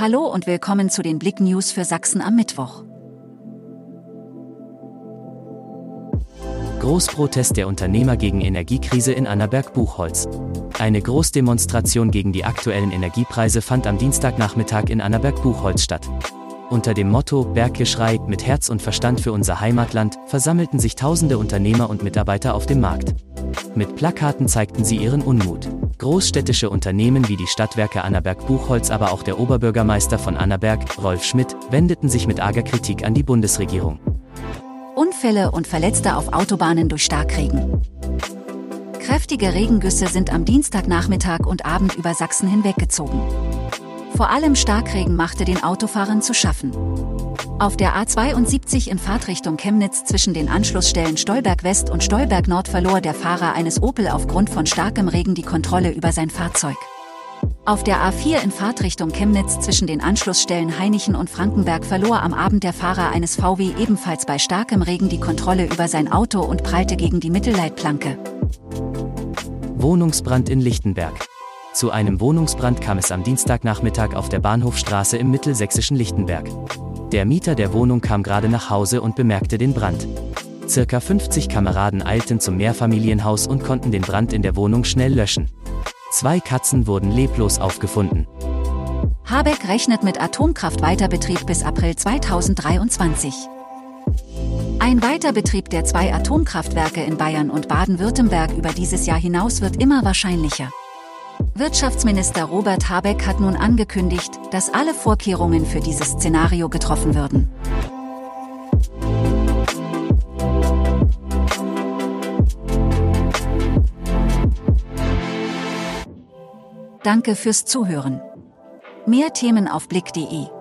Hallo und willkommen zu den Blick News für Sachsen am Mittwoch. Großprotest der Unternehmer gegen Energiekrise in Annaberg-Buchholz. Eine Großdemonstration gegen die aktuellen Energiepreise fand am Dienstagnachmittag in Annaberg-Buchholz statt. Unter dem Motto Berggeschrei mit Herz und Verstand für unser Heimatland versammelten sich tausende Unternehmer und Mitarbeiter auf dem Markt. Mit Plakaten zeigten sie ihren Unmut. Großstädtische Unternehmen wie die Stadtwerke Annaberg-Buchholz, aber auch der Oberbürgermeister von Annaberg, Rolf Schmidt, wendeten sich mit arger Kritik an die Bundesregierung. Unfälle und Verletzte auf Autobahnen durch Starkregen. Kräftige Regengüsse sind am Dienstagnachmittag und Abend über Sachsen hinweggezogen. Vor allem Starkregen machte den Autofahrern zu schaffen. Auf der A72 in Fahrtrichtung Chemnitz zwischen den Anschlussstellen Stolberg West und Stolberg Nord verlor der Fahrer eines Opel aufgrund von starkem Regen die Kontrolle über sein Fahrzeug. Auf der A4 in Fahrtrichtung Chemnitz zwischen den Anschlussstellen Heinichen und Frankenberg verlor am Abend der Fahrer eines VW ebenfalls bei starkem Regen die Kontrolle über sein Auto und prallte gegen die Mittelleitplanke. Wohnungsbrand in Lichtenberg. Zu einem Wohnungsbrand kam es am Dienstagnachmittag auf der Bahnhofstraße im mittelsächsischen Lichtenberg. Der Mieter der Wohnung kam gerade nach Hause und bemerkte den Brand. Circa 50 Kameraden eilten zum Mehrfamilienhaus und konnten den Brand in der Wohnung schnell löschen. Zwei Katzen wurden leblos aufgefunden. Habeck rechnet mit Atomkraftweiterbetrieb bis April 2023. Ein Weiterbetrieb der zwei Atomkraftwerke in Bayern und Baden-Württemberg über dieses Jahr hinaus wird immer wahrscheinlicher. Wirtschaftsminister Robert Habeck hat nun angekündigt, dass alle Vorkehrungen für dieses Szenario getroffen würden. Danke fürs Zuhören. Mehr Themen auf Blick.de